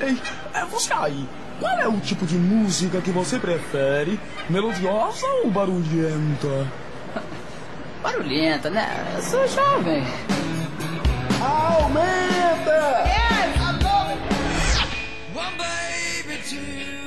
Ei, é você aí. Qual é o tipo de música que você prefere? Melodiosa ou barulhenta? Barulhenta, né? Eu sou jovem. Aumenta! Yes, I love it. One baby to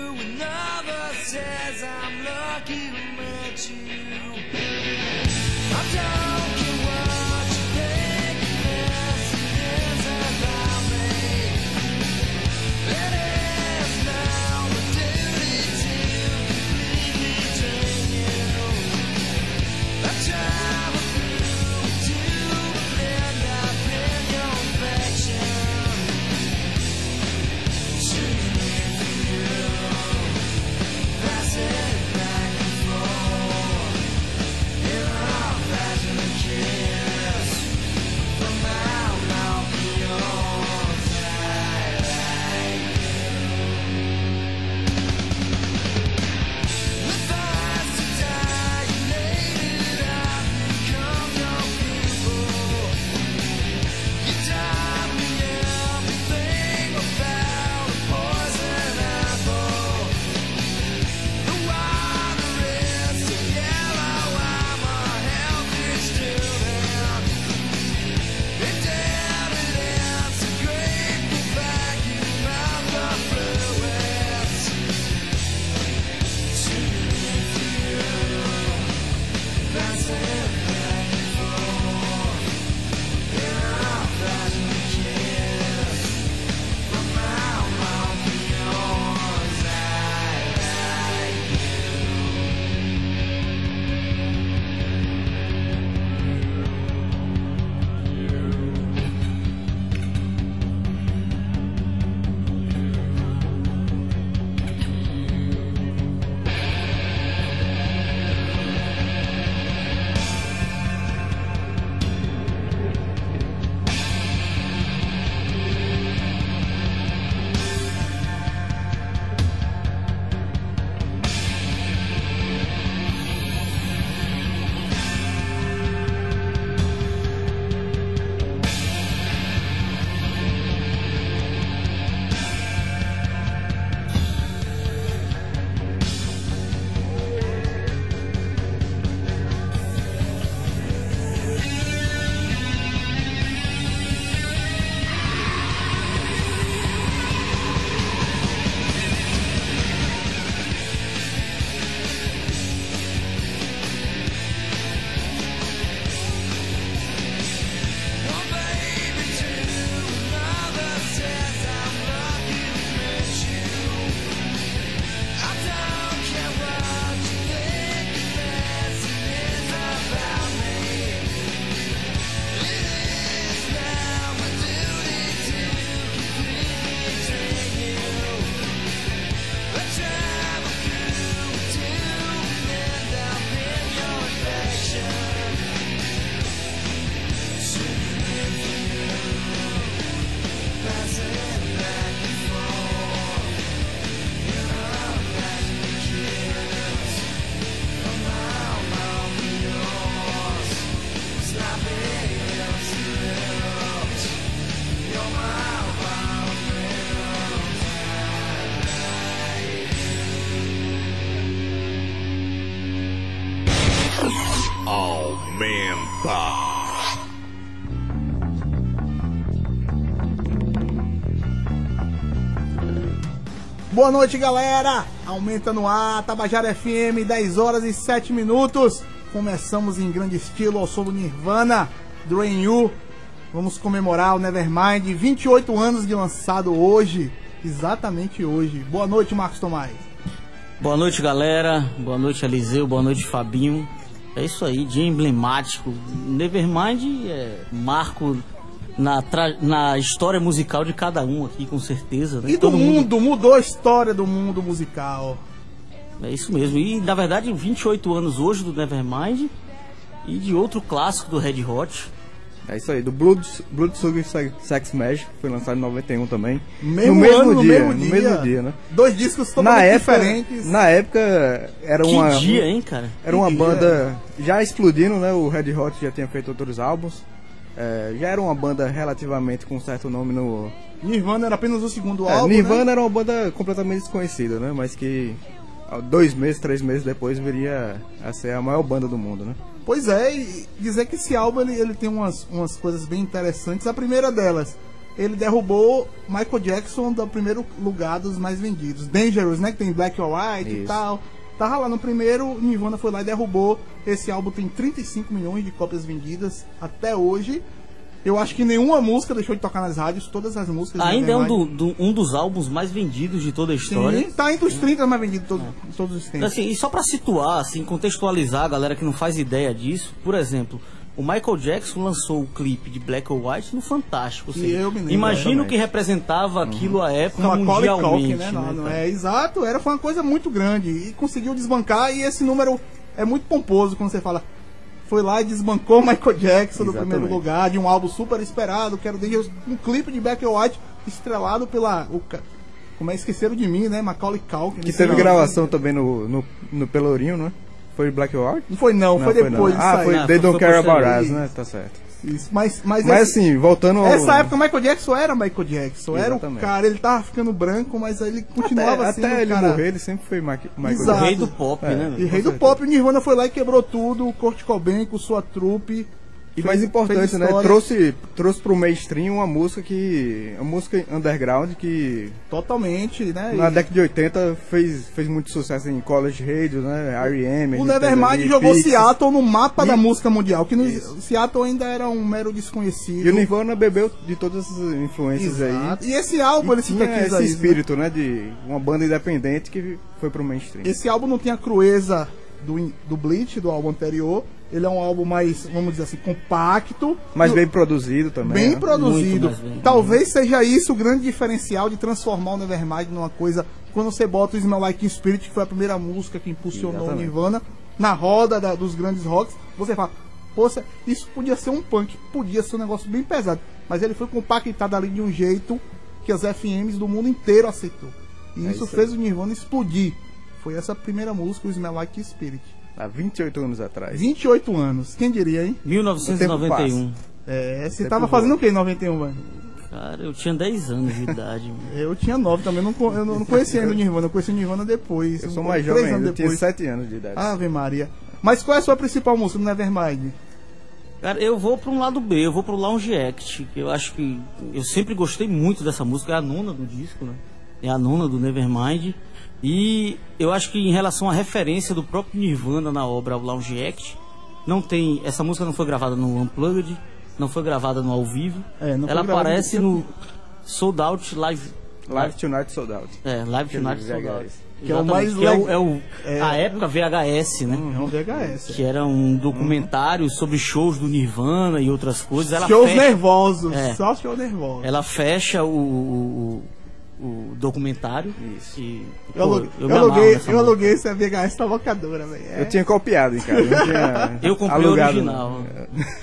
Boa noite, galera! Aumenta no ar, Tabajara FM, 10 horas e 7 minutos. Começamos em grande estilo ao som do Nirvana, Drain You. Vamos comemorar o Nevermind, 28 anos de lançado hoje, exatamente hoje. Boa noite, Marcos Tomás. Boa noite, galera. Boa noite, Eliseu. Boa noite, Fabinho. É isso aí, dia emblemático. Nevermind é marco na, tra- na história musical de cada um aqui, com certeza. Né? E do Todo mundo, mudou a história do mundo musical. É isso mesmo. E na verdade, 28 anos hoje do Nevermind e de outro clássico do Red Hot. É isso aí, do Blood, Blood Sugar Se- Sex Magic, que foi lançado em 91 também. Mesmo no mesmo ano, no dia, mesmo no dia. mesmo dia, né? Dois discos Na totalmente época, diferentes. na época era que uma dia, hein, cara? era uma Que banda já explodindo, né? O Red Hot já tinha feito outros álbuns. É, já era uma banda relativamente com certo nome no. Nirvana era apenas o segundo É, álbum. Nirvana né? era uma banda completamente desconhecida, né? Mas que dois meses, três meses depois viria a ser a maior banda do mundo, né? Pois é, e dizer que esse álbum ele, ele tem umas, umas coisas bem interessantes. A primeira delas, ele derrubou Michael Jackson do primeiro lugar dos mais vendidos. Dangerous, né? Que tem Black or White e Isso. tal. Tava lá no primeiro, Nirvana foi lá e derrubou. Esse álbum tem 35 milhões de cópias vendidas até hoje. Eu acho que nenhuma música deixou de tocar nas rádios, todas as músicas. Ainda é um, do- do- um dos álbuns mais vendidos de toda a história. Sim, tá entre os 30 mais vendidos de todo- todos os tempos. Assim, e só pra situar, assim, contextualizar a galera que não faz ideia disso, por exemplo, o Michael Jackson lançou o clipe de Black or White no Fantástico. seja, eu me imagina o que representava aquilo à época Macaulay mundialmente. Culkin, né? Não, né, não é exato, era foi uma coisa muito grande e conseguiu desbancar e esse número é muito pomposo quando você fala foi lá e desbancou o Michael Jackson no primeiro lugar de um álbum super esperado, que era um clipe de Black or White estrelado pela o, como é esqueceram de mim, né? Macaulay Culkin. Que teve gravação também no, no, no Pelourinho, né? Foi Black White? Não foi não, foi depois não. Ah, foi. Ah, They foi- Don't foi Care About. Us, né? Tá certo. Isso, mas mas, Mas esse- assim, voltando ao... Essa época o Michael Jackson era Michael Jackson, era o Exatamente. cara, ele tava ficando branco, mas ele continuava até, sendo até ele cara. morrer, ele sempre foi Ma- Michael Exato. O Jackson. rei do pop, É, né? E rei do pop, o Nirvana foi lá e quebrou tudo, o Kurt Cobain com sua trupe. E mais importante, né? Trouxe, trouxe pro mainstream uma música que. Uma música underground que Totalmente, né? na E década de 80 fez, fez muito sucesso em college radio, né? R.E.M. o Nevermind jogou. Seattle no mapa E- da música mundial, que no Isso. Seattle ainda era um mero desconhecido. E o Nirvana bebeu de todas essas influências Exato. aí. E esse álbum, ele E tinha sintetiza esse isso, né? espírito, né? De uma banda independente que foi pro mainstream. Esse álbum não tem a crueza do, do Bleach, do álbum anterior. Ele é um álbum mais, vamos dizer assim, compacto. Mas bem produzido também. bem né? produzido. Bem. Talvez seja isso o grande diferencial de transformar o Nevermind numa coisa. Quando você bota o Smell Like Spirit, que foi a primeira música que impulsionou o Exatamente. Nirvana, na roda da- dos grandes rocks, você fala, poxa, isso podia ser um punk, podia ser um negócio bem pesado. Mas ele foi compactado ali de um jeito que as FMs do mundo inteiro aceitou. E É isso, isso fez o Nirvana explodir. Foi essa primeira música, o Smell Like Spirit. Há 28 anos atrás. 28 anos, quem diria, hein? 1991. É, você tava voa. fazendo o que em 91, mano? Cara, eu tinha 10 anos de idade. mano. Eu tinha nove também, não, eu não não conhecia ainda o Nirvana, eu conheci o Nirvana depois. Eu sou mais jovem anos eu tinha depois. 7 anos de idade. Ave Maria. Mas qual é a sua principal música do Nevermind? Cara, eu vou para um lado B, eu vou pro Lounge Act, que eu acho que eu sempre gostei muito dessa música, é a nona do disco, né? É a nona do Nevermind. E eu acho que em relação à referência do próprio Nirvana na obra ao Lounge Act, não tem, essa música não foi gravada no Unplugged, não foi gravada no ao vivo. É, Ela aparece no- Sold Out Live Live Tonight Sold Out. É, Live Tonight Sold Out. Que é o mais que é o, é o- é- a época VHS, né? É um VHS. Que era um documentário sobre shows do Nirvana e outras coisas. Ela Shows fecha, nervosos, É. só show nervoso. ela fecha o, o, o- documentário. Isso. E, Eu, pô, eu amarro aluguei, eu música. aluguei essa VHS na locadora, velho. É. Eu tinha copiado em casa, eu tinha Eu comprei o original.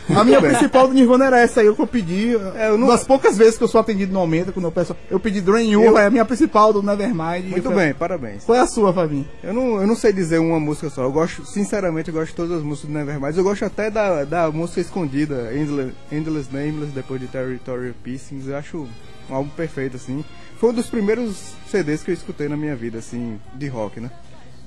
não. A minha principal do Nirvana era essa aí, eu que eu pedi. É, eu não- Das poucas vezes que eu sou atendido no aumento, quando eu peço. Eu pedi Drain You, Eu- é a minha principal do Nevermind. Muito Foi- bem, parabéns. Qual é a sua, Fabinho? Eu não, eu não sei dizer uma música só. Eu gosto, sinceramente, eu gosto de todas as músicas do Nevermind. Eu gosto até da, da música escondida, Endless, Endless Nameless, depois de Territorial Pieces. Eu acho um álbum perfeito, assim. Foi um dos primeiros CDs que eu escutei na minha vida, assim, de rock, né?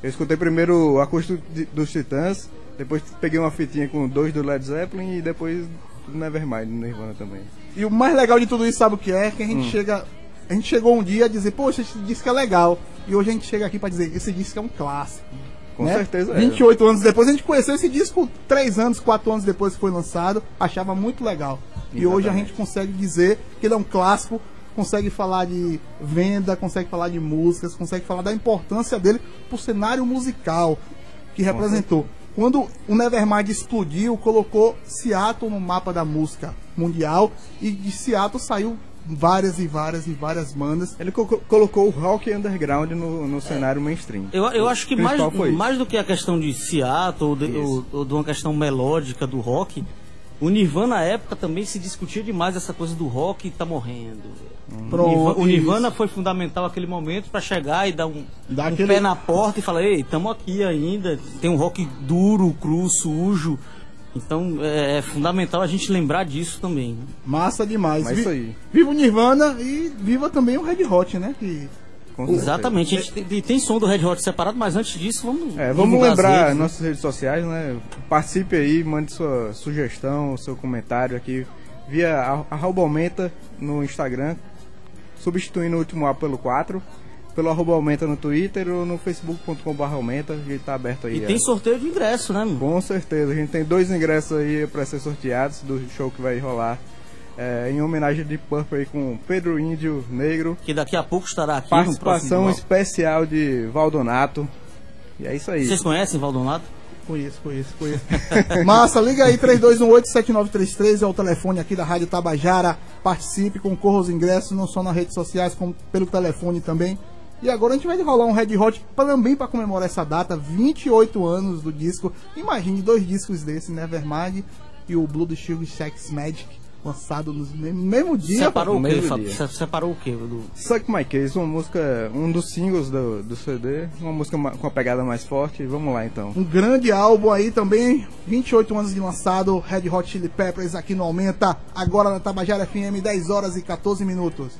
Eu escutei primeiro o acústico de- dos Titãs, depois peguei uma fitinha com dois do Led Zeppelin e depois do Nevermind, do Nirvana também. E o mais legal de tudo isso, sabe o que é? Que a Hum. gente chega. A gente chegou um dia a dizer, poxa, esse disco é legal. E hoje a gente chega aqui pra dizer, esse disco é um clássico. Com né? certeza é. 28 anos depois, a gente conheceu esse disco 3 anos, 4 anos depois que foi lançado, achava muito legal. E hoje a Exatamente. gente consegue dizer que ele é um clássico, consegue falar de venda, consegue falar de músicas, consegue falar da importância dele pro cenário musical que representou. Quando o Nevermind explodiu, colocou Seattle no mapa da música mundial e de Seattle saiu várias e várias e várias bandas. Ele co- colocou o rock underground no, no cenário mainstream. Eu, eu acho que mais, mais do que a questão de Seattle ou de, ou- ou de uma questão melódica do rock, o Nirvana na época também se discutia demais essa coisa do rock tá morrendo. Pronto, o Nirva- o isso. Nirvana foi fundamental naquele momento para chegar e dar um, Dar um aquele- pé na porta e falar: ei, tamo aqui ainda. Tem um rock duro, cru, sujo. Então é, é fundamental a gente lembrar disso também. né? Massa demais. Mas Vi- isso aí. Viva o Nirvana e viva também o Red Hot, né? Que. Exatamente, gente tem, tem som do Red Hot separado, mas antes disso vamos. É, vamos lembrar redes, né? nossas redes sociais, né? Participe aí, mande sua sugestão, seu comentário aqui via a- arroba aumenta no Instagram, substituindo o último A pelo 4, pelo arroba aumenta no Twitter ou no facebook.com.br aumenta, a gente tá aberto aí. E tem sorteio de ingresso, né? mano? Com certeza, a gente tem dois ingressos aí para ser sorteados do show que vai rolar é, em homenagem de Purple aí com Pedro Índio Negro, Que daqui a pouco estará aqui participação especial de Valdonato. E é isso aí. Vocês conhecem Valdonato? Conheço, conheço, conheço. Massa, liga aí, 3218-7933 é o telefone aqui da Rádio Tabajara. Participe, concorra aos ingressos, não só nas redes sociais, como pelo telefone também. E agora a gente vai rolar um Red Hot também para comemorar essa data, 28 anos do disco. Imagine dois discos desse, Nevermind e o Blood Sugar Sex Magic, lançado no mesmo, dia. Separou o quê, dia. Se- Separou o quê? Do... Suck My Case, uma música, um dos singles do, do CD, uma música com a pegada mais forte. Vamos lá então. Um grande álbum aí também, 28 anos de lançado, Red Hot Chili Peppers aqui no Aumenta, agora na Tabajara FM, 10 horas e 14 minutos.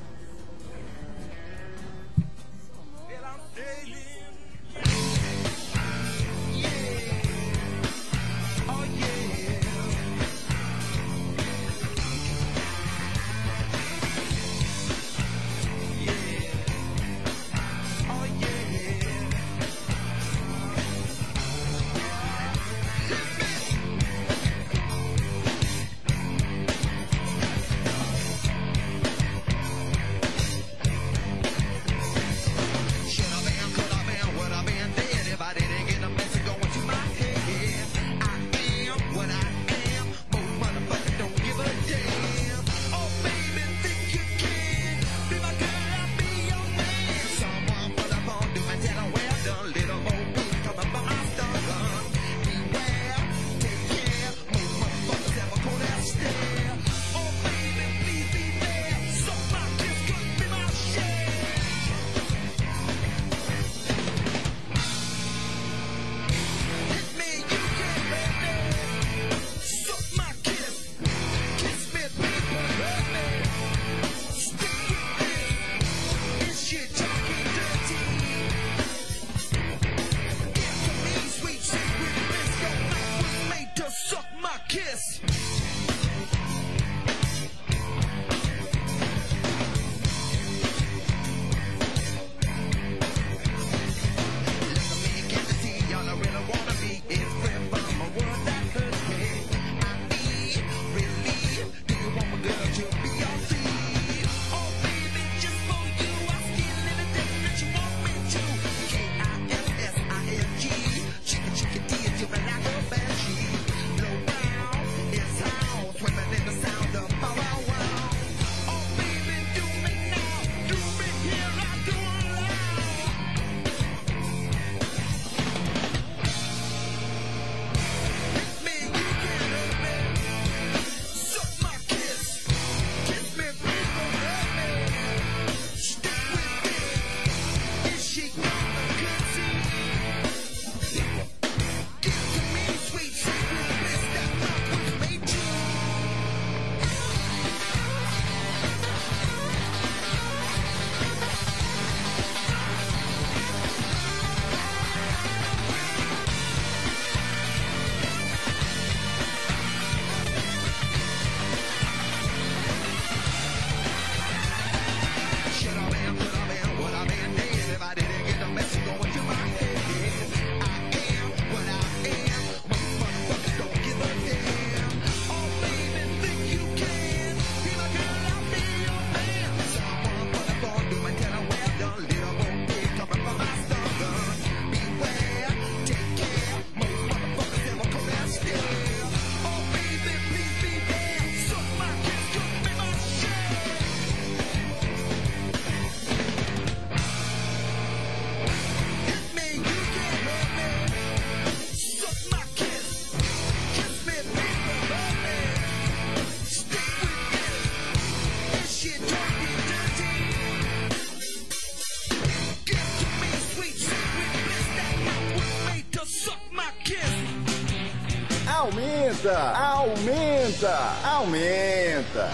Aumenta,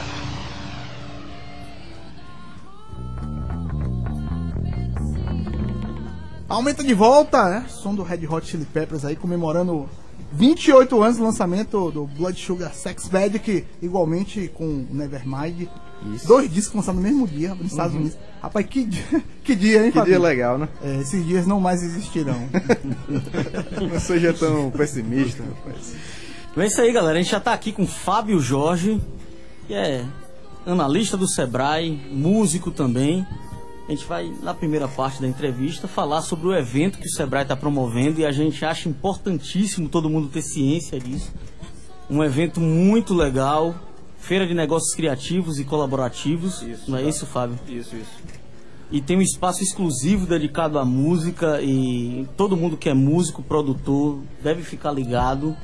aumenta. De volta, né? Som do Red Hot Chili Peppers aí comemorando 28 anos do lançamento do Blood Sugar Sex Magic, igualmente com Nevermind. Dois discos lançados no mesmo dia nos Estados Unidos. Rapaz, que, dia- que dia, hein, Uhum. Que Fabinho? dia legal, né? É, esses dias não mais existirão. Não seja tão pessimista, rapaz. É isso aí, galera. A gente já tá aqui com Fábio Jorge, que é analista do Sebrae, músico também. A gente vai, na primeira parte da entrevista, falar sobre o evento que o Sebrae está promovendo e a gente acha importantíssimo todo mundo ter ciência disso. Um evento muito legal, feira de negócios criativos e colaborativos. Isso, não é tá. isso, Fábio? Isso, isso. E tem um espaço exclusivo dedicado à música e todo mundo que é músico, produtor, deve ficar ligado.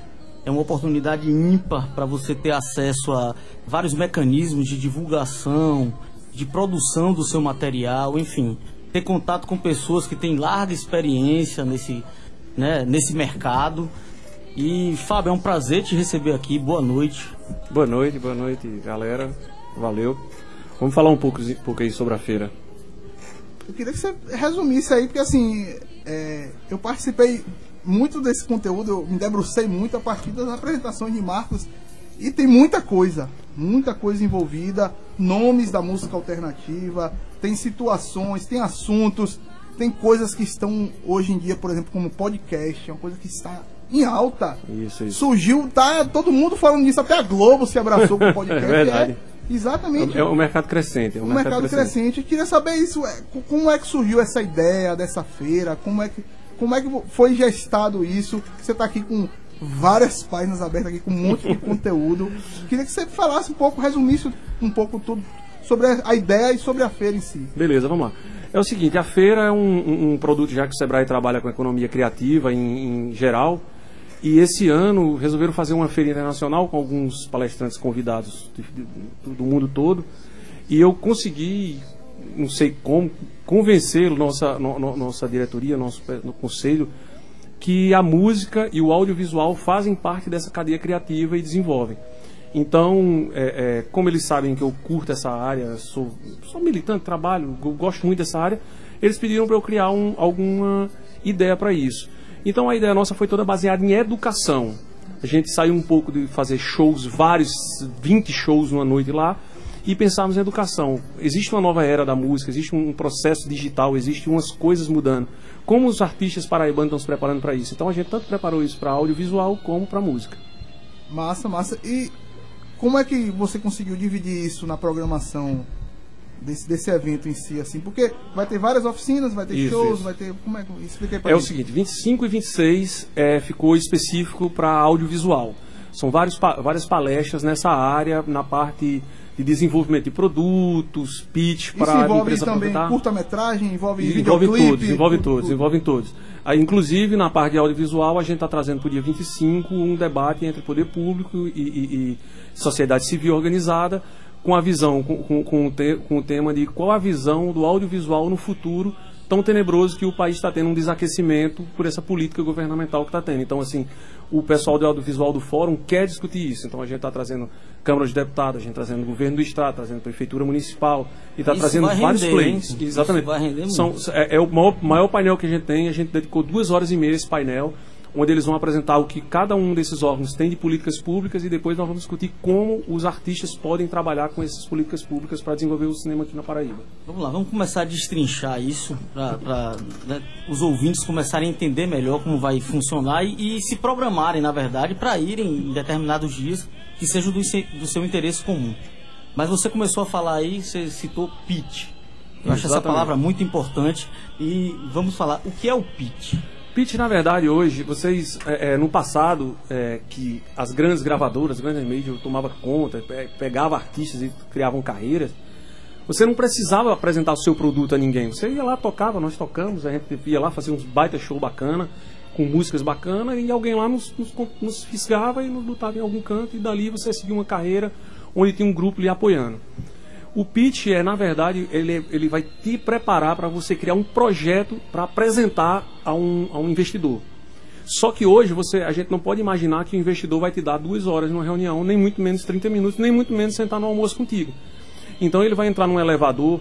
É uma oportunidade ímpar para você ter acesso a vários mecanismos de divulgação, de produção do seu material, enfim, ter contato com pessoas que têm larga experiência nesse, né, nesse mercado. E Fábio, é um prazer te receber aqui. Boa noite. Boa noite, boa noite, galera. Valeu. Vamos falar um pouco, um pouco aí sobre a feira. Eu queria que você resumisse aí, porque assim, é, eu participei muito desse conteúdo, eu me debrucei muito a partir das apresentações de Marcos e tem muita coisa, muita coisa envolvida, nomes da música alternativa, tem situações, tem assuntos, tem coisas que estão hoje em dia, por exemplo, como podcast, é uma coisa que está em alta. Isso, isso. Surgiu, tá todo mundo falando disso, até a Globo se abraçou com o podcast. É verdade. é exatamente É um mercado crescente. É um o mercado crescente. Eu queria saber isso, é, co- como é que surgiu essa ideia dessa feira, como é que, como é que foi gestado isso? Você está aqui com várias páginas abertas aqui com um monte de conteúdo. Queria que você falasse um pouco, resumisse um pouco tudo sobre a ideia e sobre a feira em si. Beleza, vamos lá. É o seguinte, a feira é um, um- um produto já que o Sebrae trabalha com economia criativa em, em geral. E esse ano resolveram fazer uma feira internacional com alguns palestrantes convidados do mundo todo. E eu consegui, não sei como, convencer nossa, no- no- nossa diretoria, nosso pe- no conselho, que a música e o audiovisual fazem parte dessa cadeia criativa e desenvolvem. Então, é, é, como eles sabem que eu curto essa área, sou, sou militante, trabalho, go- gosto muito dessa área, eles pediram para eu criar um- alguma ideia para isso. Então, a ideia nossa foi toda baseada em educação. A gente saiu um pouco de fazer shows, vários, 20 shows numa noite lá, e pensarmos em educação. Existe uma nova era da música, existe um processo digital, existe umas coisas mudando. Como os artistas paraibanos estão se preparando para isso? Então a gente tanto preparou isso para audiovisual como para música. Massa, massa. E como é que você conseguiu dividir isso na programação desse, desse evento em si, assim? Porque vai ter várias oficinas, vai ter Isso, shows, isso. vai ter. Como é que. Explica aí pra É o gente. seguinte, 25 e 26 é, ficou específico para audiovisual. São vários, pa- várias palestras nessa área, na parte de desenvolvimento de produtos, pitch para a empresa também curta-metragem, envolve Envolve todos, envolve tudo, todos, tudo. envolve todos. Aí, inclusive, na parte de audiovisual, a gente está trazendo para o dia 25 um debate entre poder público e, e- e sociedade civil organizada, com a visão, com, com, com o te- com o tema de qual a visão do audiovisual no futuro tão tenebroso que o país está tendo um desaquecimento por essa política governamental que está tendo. Então, assim, o pessoal do audiovisual do fórum quer discutir isso. Então, a gente está trazendo Câmara de Deputados, a gente está trazendo governo do Estado, trazendo Prefeitura Municipal e está trazendo vários render, players. hein? Exatamente. Isso vai render São, é, é o maior, maior painel que a gente tem. A gente dedicou duas horas e meia a esse painel, onde eles vão apresentar o que cada um desses órgãos tem de políticas públicas e depois nós vamos discutir como os artistas podem trabalhar com essas políticas públicas para desenvolver o cinema aqui na Paraíba. Vamos lá, vamos começar a destrinchar isso para os ouvintes começarem a entender melhor como vai funcionar e, e se programarem, na verdade, para irem em determinados dias que sejam do, do seu interesse comum. Mas você começou a falar aí, você citou pitch. Eu acho essa Exatamente. palavra muito importante e vamos falar o que é o pitch. Pitch, na verdade, hoje, vocês, é, é, no passado, é, que as grandes gravadoras, as grandes mídias, tomavam conta, pe- pegava artistas e criavam carreiras, você não precisava apresentar o seu produto a ninguém. Você ia lá, tocava, nós tocamos, a gente ia lá fazer uns baita show bacana, com músicas bacanas, e alguém lá nos, nos, nos fisgava e nos botava em algum canto, e dali você seguia uma carreira onde tinha um grupo lhe apoiando. O pitch é, na verdade, ele, ele vai te preparar para você criar um projeto para apresentar a um, a um investidor. Só que hoje você, a gente não pode imaginar que o investidor vai te dar duas horas numa reunião, nem muito menos 30 minutos, nem muito menos sentar no almoço contigo. Então ele vai entrar num elevador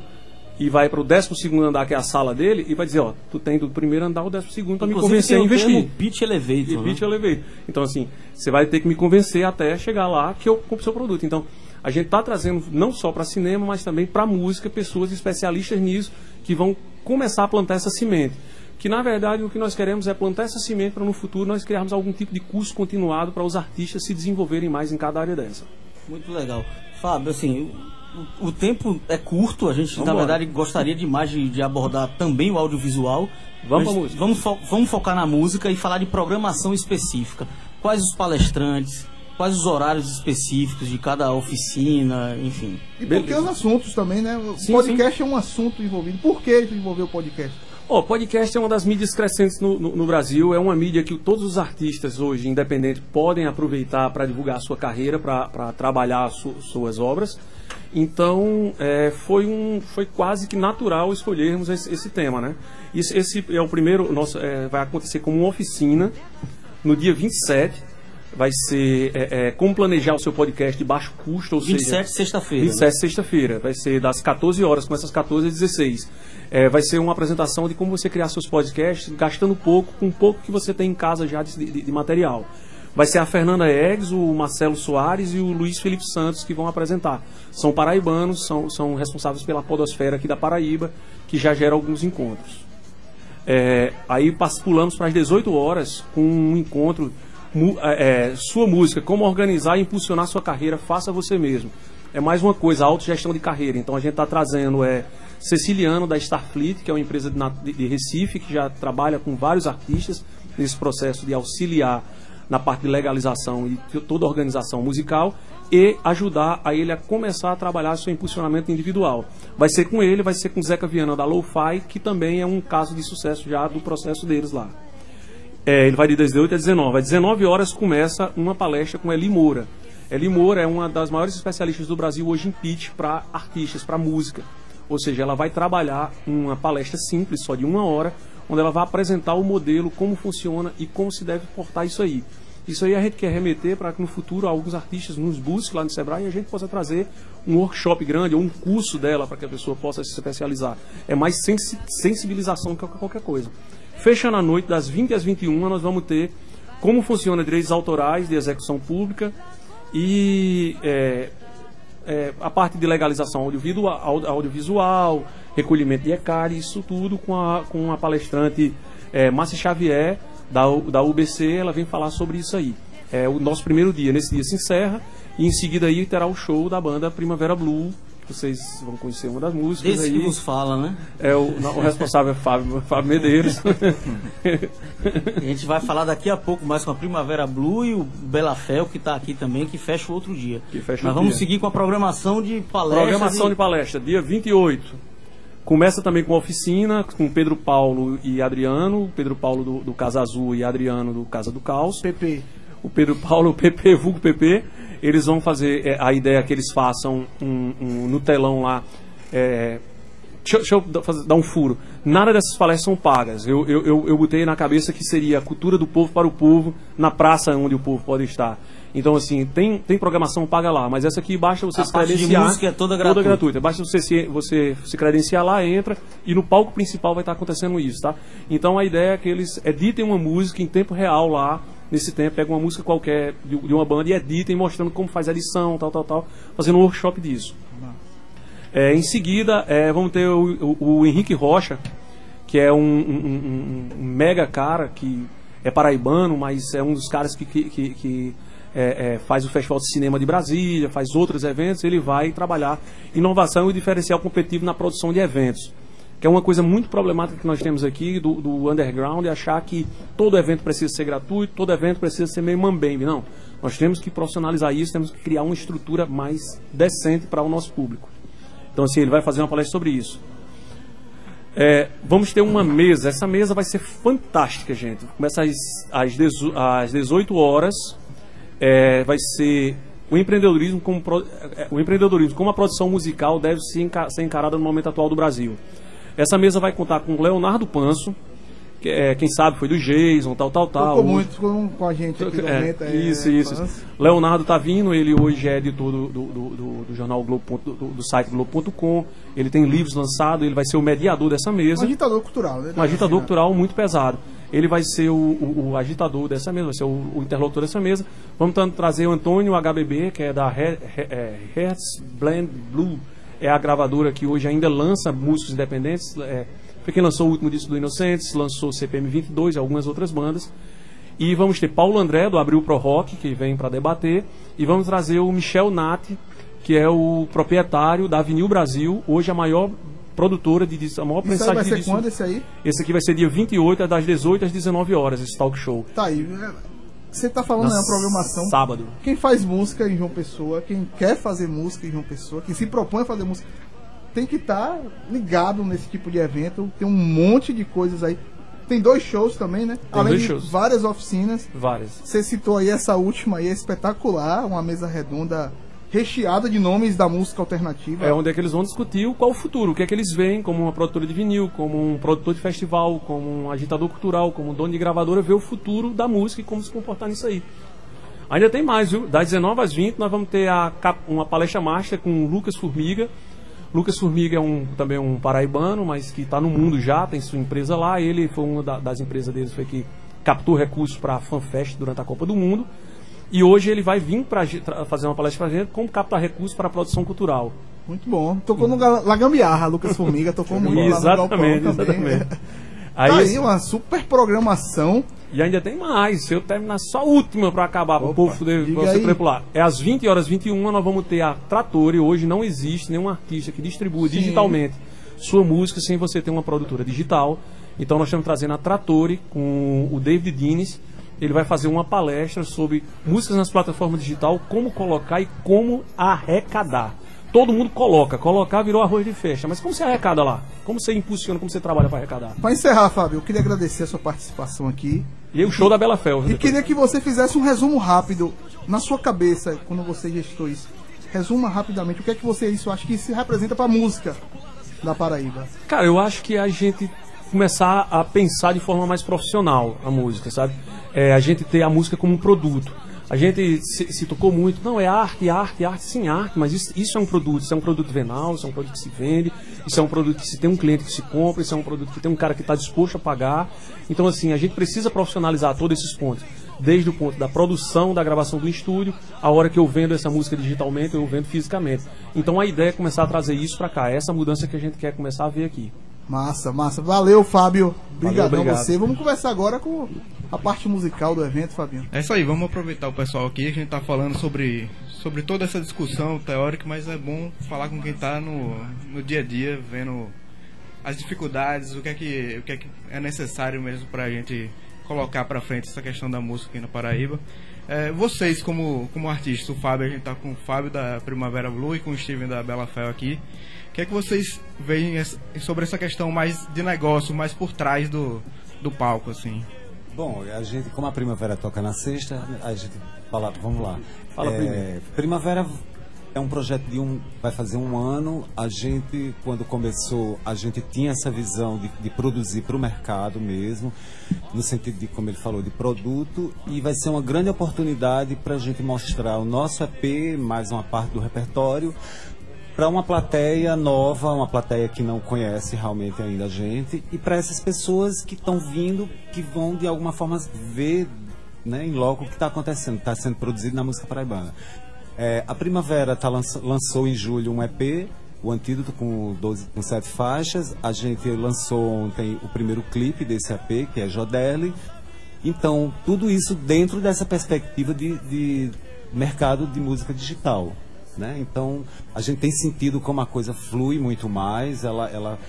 e vai para o 12 andar, que é a sala dele, e vai dizer, ó, tu tem do primeiro andar ao 12 para me convencer a investir. pitch elevator. E né? pitch elevator. Então, assim, você vai ter que me convencer até chegar lá que eu compro o seu produto. Então, a gente está trazendo não só para cinema, mas também para música, pessoas especialistas nisso que vão começar a plantar essa semente. Que, na verdade, o que nós queremos é plantar essa semente para no futuro nós criarmos algum tipo de curso continuado para os artistas se desenvolverem mais em cada área dessa. Muito legal. Fábio, assim, o, o tempo é curto, a gente, na verdade, gostaria demais de, de abordar também o audiovisual. Vamos Mas. Vamos, fo- vamos focar na música e falar de programação específica. Quais os palestrantes, quais os horários específicos de cada oficina, enfim. E porque os assuntos também, né? O Sim, podcast é um assunto envolvido. Por que tu envolveu o podcast? O podcast é uma das mídias crescentes no, no- no Brasil. É uma mídia que todos os artistas hoje, independentes, podem aproveitar para divulgar a sua carreira, para trabalhar su- suas obras. Então, é, foi, um, foi quase que natural escolhermos esse, esse tema, né? Esse, esse é o primeiro, nosso, é, vai acontecer como uma oficina no dia 27. Vai ser é, é, como planejar o seu podcast de baixo custo, ou 27, seja, sexta-feira. né? 27, sexta-feira. Vai ser das 14 horas, começa às 14 às 16. É, vai ser uma apresentação de como você criar seus podcasts, gastando pouco, com pouco que você tem em casa já de, de- de material. Vai ser a Fernanda Eggs, o Marcelo Soares e o Luiz Felipe Santos que vão apresentar. São paraibanos, são, são responsáveis pela podosfera aqui da Paraíba, que já gera alguns encontros. É, aí pulamos para as 18 horas com um encontro. É, é, sua música, como organizar e impulsionar sua carreira, faça você mesmo. É mais uma coisa, autogestão de carreira. Então a gente está trazendo é, Ceciliano da Starfleet, que é uma empresa de, de- Recife, que já trabalha com vários artistas nesse processo de auxiliar na parte de legalização e toda a organização musical e ajudar a ele a começar a trabalhar seu impulsionamento individual. Vai ser com ele, vai ser com Zeca Viana da Lo-Fi, que também é um caso de sucesso já do processo deles lá. É, ele vai de 18 a 19. Às 19 horas começa uma palestra com Eli Moura. Eli Moura é uma das maiores especialistas do Brasil hoje em pitch para artistas, para música. Ou seja, ela vai trabalhar uma palestra simples, só de uma hora, onde ela vai apresentar o modelo, como funciona e como se deve portar isso aí. Isso aí a gente quer remeter para que no futuro alguns artistas nos busquem lá no Sebrae e a gente possa trazer um workshop grande ou um curso dela para que a pessoa possa se especializar. É mais sensi- sensibilização que qualquer coisa. Fechando a noite, das 20 às 21, nós vamos ter como funciona direitos autorais de execução pública e é, é, a parte de legalização audiovisual, audi- audiovisual recolhimento de ECAR, isso tudo com a, com a palestrante é, Márcia Xavier, da, da UBC, ela vem falar sobre isso aí. É o nosso primeiro dia, nesse dia se encerra, e em seguida aí terá o show da banda Primavera Blue, vocês vão conhecer uma das músicas Desse aí. que nos fala, né? É, o, o responsável é Fábio, Fábio Medeiros. A gente vai falar daqui a pouco mais com a Primavera Blue e o Belafel, que está aqui também, que fecha o outro dia. Que fecha Mas vamos dia. seguir com a programação de palestras. Programação e- de palestra, dia 28. Começa também com a oficina, com Pedro Paulo e Adriano, Pedro Paulo do, do Casa Azul e Adriano do Casa do Caos. PP. O Pedro Paulo, o PP, vulgo PP, eles vão fazer, é, a ideia é que eles façam um, um- no telão lá, é, deixa, eu- deixa eu dar um furo, nada dessas palestras são pagas, eu, eu, eu, eu botei na cabeça que seria a cultura do povo para o povo, na praça onde o povo pode estar. Então, assim, tem, tem programação paga lá, mas essa aqui basta você A se parte de credenciar. música é toda gratuita. Basta você se, você se credenciar lá, entra, e no palco principal vai estar acontecendo isso, tá? Então a ideia é que eles editem uma música em tempo real lá, nesse tempo, pegam uma música qualquer de, de uma banda e editem, mostrando como faz a edição, tal, tal, tal, fazendo um workshop disso. É, em seguida, é, vamos ter o, o- o Henrique Rocha, que é um, um- um- mega cara, que é paraibano, mas é um dos caras que, que, que- que, é, é, faz o Festival de Cinema de Brasília, faz outros eventos, ele vai trabalhar inovação e diferencial competitivo na produção de eventos. Que é uma coisa muito problemática que nós temos aqui do, do underground, é achar que todo evento precisa ser gratuito, todo evento precisa ser meio mambembe. Não. Nós temos que profissionalizar isso, temos que criar uma estrutura mais decente para o nosso público. Então, assim, ele vai fazer uma palestra sobre isso. É, vamos ter uma mesa. Essa mesa vai ser fantástica, gente. Começa às, às, às 18 horas. É, vai ser o empreendedorismo como é, o empreendedorismo como a produção musical deve ser encarada no momento atual do Brasil. Essa mesa vai contar com Leonardo Panso, é, quem sabe foi do Jason, tal, tal, tal. Tocou muito com, com a gente aqui é, Aumenta, é, isso, isso. fãs. Leonardo tá vindo, ele hoje é editor do, do, do, do- jornal Globo, do, do site Globo.com. Ele tem livros lançados, ele vai ser o mediador dessa Um mesa. agitador cultural, né? Um agitador cultural muito pesado. Ele vai ser o, o- o agitador dessa mesa, vai ser o, o interlocutor dessa mesa. Vamos trazer o Antônio HBB, que é da He- He- é, Hertz Blend Blue. É a gravadora que hoje ainda lança músicos independentes. É, foi quem lançou o último disco do Inocentes, lançou o CPM 22 e algumas outras bandas. E vamos ter Paulo André, do Abril Pro Rock, que vem para debater. E vamos trazer o Michel Nati, que é o proprietário da Avenil Brasil, hoje a maior produtora de discos, a maior Isso aí vai ser quando esse aí? Esse aqui vai ser dia 28, é das 18 às 19 horas, esse talk show. Tá aí. é, Você tá falando Na uma programação. Sábado. Quem faz música em João Pessoa, quem quer fazer música em João Pessoa, quem se propõe a fazer música, tem que estar ligado nesse tipo de evento. Tem um monte de coisas aí. Tem dois shows também, né? Tem Além de shows. várias oficinas. Várias. Você citou aí essa última aí, é espetacular, uma mesa redonda recheada de nomes da música alternativa. É onde é que eles vão discutir qual o futuro, o que é que eles veem como uma produtora de vinil, como um produtor de festival, como um agitador cultural, como um dono de gravadora, ver o futuro da música e como se comportar nisso aí. Ainda tem mais, viu? Das 19 às 20 nós vamos ter a uma palestra master com o Lucas Formiga. Lucas Formiga é um, também um paraibano, mas que está no mundo já, tem sua empresa lá. Ele foi uma da- das empresas deles foi que captou recursos para a FanFest durante a Copa do Mundo. E hoje ele vai vir para fazer uma palestra para gente como captar recursos para a produção cultural. Muito bom. Tocou no Ga- La Gambiarra, Lucas Formiga, tocou muito lá no Exatamente, Galpão também. exatamente. Aí, tá aí uma super programação. E ainda tem mais. Se eu terminar só a última para acabar, para o povo poder você aí. pular. É às 20 horas 21 nós vamos ter a Trator e hoje não existe nenhum artista que distribua Sim. digitalmente sua música sem você ter uma produtora digital. Então nós estamos trazendo a Trattori com o David Dines. Ele vai fazer uma palestra sobre músicas nas plataformas digital, como colocar e como arrecadar. Todo mundo coloca, colocar virou arroz de festa, mas como você arrecada lá? Como você impulsiona, como você trabalha para arrecadar? Pra encerrar, Fábio, eu queria agradecer a sua participação aqui. E o show da Bela Fel. E queria que você fizesse um resumo rápido na sua cabeça quando você gestou isso. Resuma rapidamente o que é que você isso acha que se representa pra música da Paraíba. Cara, eu acho que a gente começar a pensar de forma mais profissional a música, sabe? É, a gente ter a música como um produto. A gente se, se tocou muito, não, é arte, arte, arte, sim, arte, mas isso, isso é um produto, isso é um produto venal, isso é um produto que se vende, isso é um produto que se tem um cliente que se compra, isso é um produto que tem um cara que está disposto a pagar. Então, assim, a gente precisa profissionalizar todos esses pontos. Desde o ponto da produção, da gravação do estúdio, a hora que eu vendo essa música digitalmente, eu vendo fisicamente. Então a ideia é começar a trazer isso para cá, essa mudança que a gente quer começar a ver aqui. Massa, massa. Valeu, Fábio. Obrigadão obrigado. você. Vamos conversar agora com a parte musical do evento, Fabinho. É isso aí, vamos aproveitar o pessoal aqui. A gente tá falando sobre, sobre toda essa discussão teórica, mas é bom falar com quem tá no, no dia a dia, vendo as dificuldades, o que é que, o que, é, que é necessário mesmo pra gente colocar pra frente essa questão da música aqui na Paraíba. É, vocês, como, como artistas, o Fábio, a gente tá com o Fábio da Primavera Blue e com o Steven da Bela Fel aqui. O que é que vocês veem sobre essa questão mais de negócio, mais por trás do, do palco, assim? Bom, a gente, como a Primavera toca na sexta, a gente fala, vamos lá. Fala É, primeiro. Primavera é um projeto de um, vai fazer um ano. A gente, quando começou, a gente tinha essa visão de, de produzir para o mercado mesmo, no sentido de, como ele falou, de produto, e vai ser uma grande oportunidade para a gente mostrar o nosso EP, mais uma parte do repertório, para uma plateia nova, uma plateia que não conhece realmente ainda a gente, e para essas pessoas que estão vindo, que vão de alguma forma ver né, em loco o que está acontecendo, está sendo produzido na música paraibana. É, a Primavera tá lançou em julho um EP, o Antídoto, com, 12, com sete faixas. A gente lançou ontem o primeiro clipe desse EP, que é Jodelli. Então, tudo isso dentro dessa perspectiva de, de mercado de música digital. Né? Então, a gente tem sentido como a coisa flui muito mais, ela, ela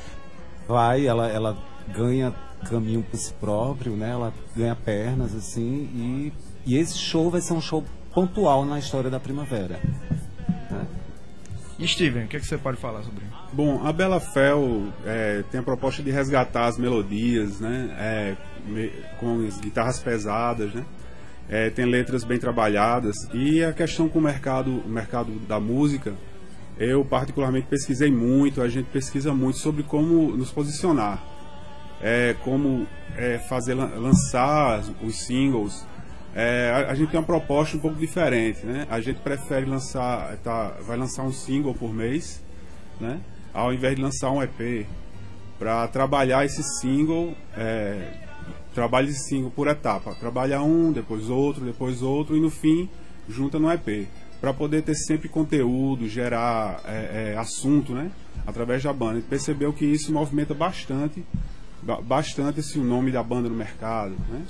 vai, ela, ela ganha caminho por si próprio, né? ela ganha pernas, assim, e, e esse show vai ser um show pontual na história da primavera. né? E Steven, o que, é que você pode falar sobre isso? Bom, a Bela Fel é, tem a proposta de resgatar as melodias, né? é, me- com as guitarras pesadas, né? É, tem letras bem trabalhadas e a questão com o mercado, o mercado da música, eu particularmente pesquisei muito, a gente pesquisa muito sobre como nos posicionar. é, como é, fazer lan- lançar os singles. É, a, a gente tem uma proposta um pouco diferente, né? A gente prefere lançar, tá, vai lançar um single por mês, né? Ao invés de lançar um EP, para trabalhar esse single, trabalha esse single por etapa, trabalha um, depois outro, depois outro e no fim junta no EP, para poder ter sempre conteúdo, gerar é, é, assunto, né? Através da banda. A gente percebeu que isso movimenta bastante, ba- bastante esse nome da banda no mercado, né?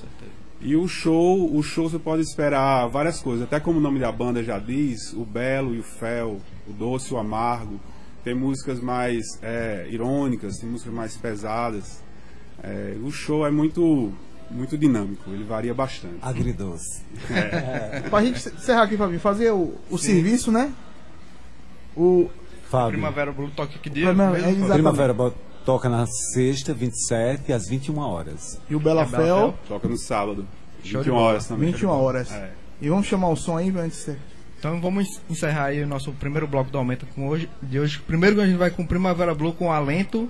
E o show, o show você pode esperar várias coisas, até como o nome da banda já diz, o belo e o fel, o doce e o amargo. Tem músicas mais é, irônicas, tem músicas mais pesadas. É, o show é muito, muito dinâmico, ele varia bastante. Agridoce. É. Pra gente encerrar aqui, Fabinho, fazer o, o Sim. serviço, né? O. Fábio. Primavera Blue toca que dia? Primavera- mesmo, é. Primavera toca na sexta, 27, às 21 horas. E o Bela Fel, Toca no sábado, Show de 21 bola. horas também. 21 horas. É. E vamos chamar o som aí antes de Então vamos encerrar aí o nosso primeiro bloco do Aumenta com hoje, de hoje. Primeiro a gente vai com Primavera Blue com Alento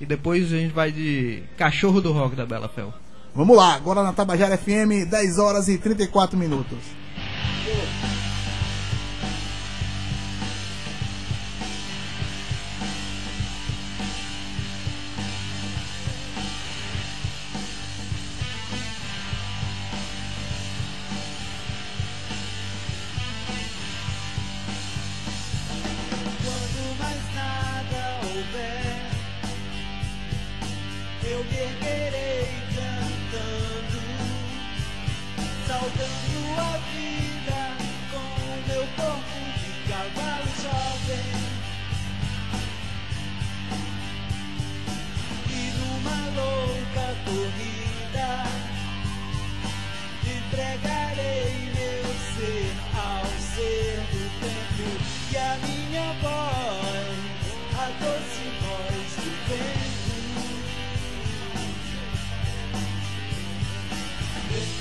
e depois a gente vai de Cachorro do Rock da Bela Fel. Vamos lá, agora na Tabajara FM, 10 horas e 34 minutos.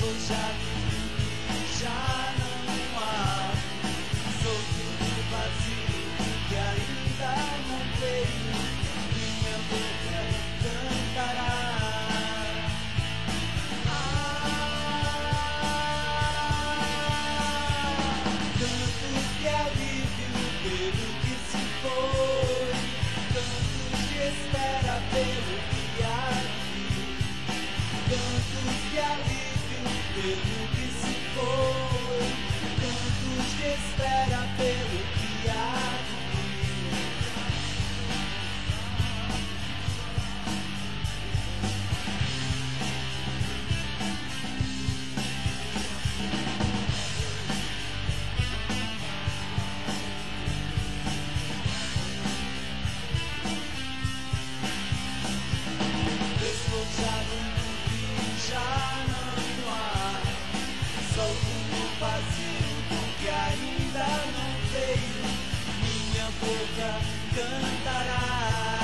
Depois já Minha boca cantará Ah,